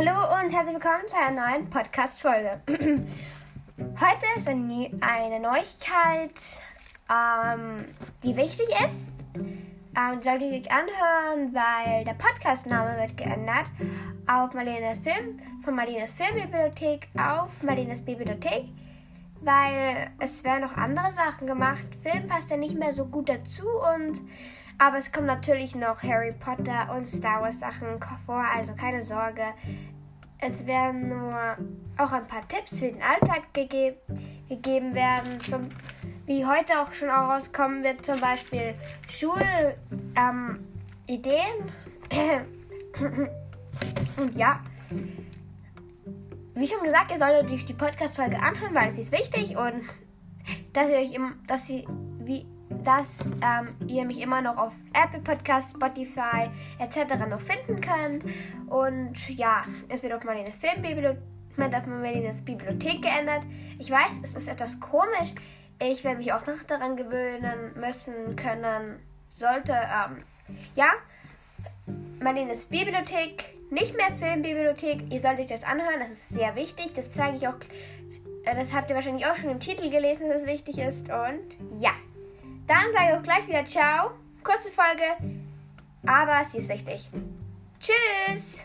und herzlich willkommen zu einer neuen Podcast-Folge. Heute ist eine Neuigkeit, ähm, die wichtig ist. Ähm, solltet ihr euch anhören, weil der Podcast-Name wird geändert auf Marlenes Film, von Marlenes Filmbibliothek auf Marlenes Bibliothek, weil es werden noch andere Sachen gemacht. Film passt ja nicht mehr so gut dazu und aber es kommen natürlich noch Harry Potter und Star Wars Sachen vor, also keine Sorge. Es werden nur auch ein paar Tipps für den Alltag gege gegeben werden, zum, wie heute auch schon auch rauskommen wird, zum Beispiel Schulideen. Ähm, und ja, wie schon gesagt, ihr solltet euch die Podcast-Folge anhören, weil es ist wichtig und dass ihr euch im, dass sie wie dass ähm, ihr mich immer noch auf Apple Podcast, Spotify etc. noch finden könnt. Und ja, es wird auf Marlenes Filmbibliothek Bibliothek geändert. Ich weiß, es ist etwas komisch. Ich werde mich auch noch daran gewöhnen müssen können. Sollte, ähm, ja, Marlenes Bibliothek, nicht mehr Filmbibliothek. Ihr solltet euch das anhören, das ist sehr wichtig. Das zeige ich auch. Äh, das habt ihr wahrscheinlich auch schon im Titel gelesen, dass es wichtig ist. Und ja. Dann sage ich auch gleich wieder Ciao. Kurze Folge, aber sie ist wichtig. Tschüss!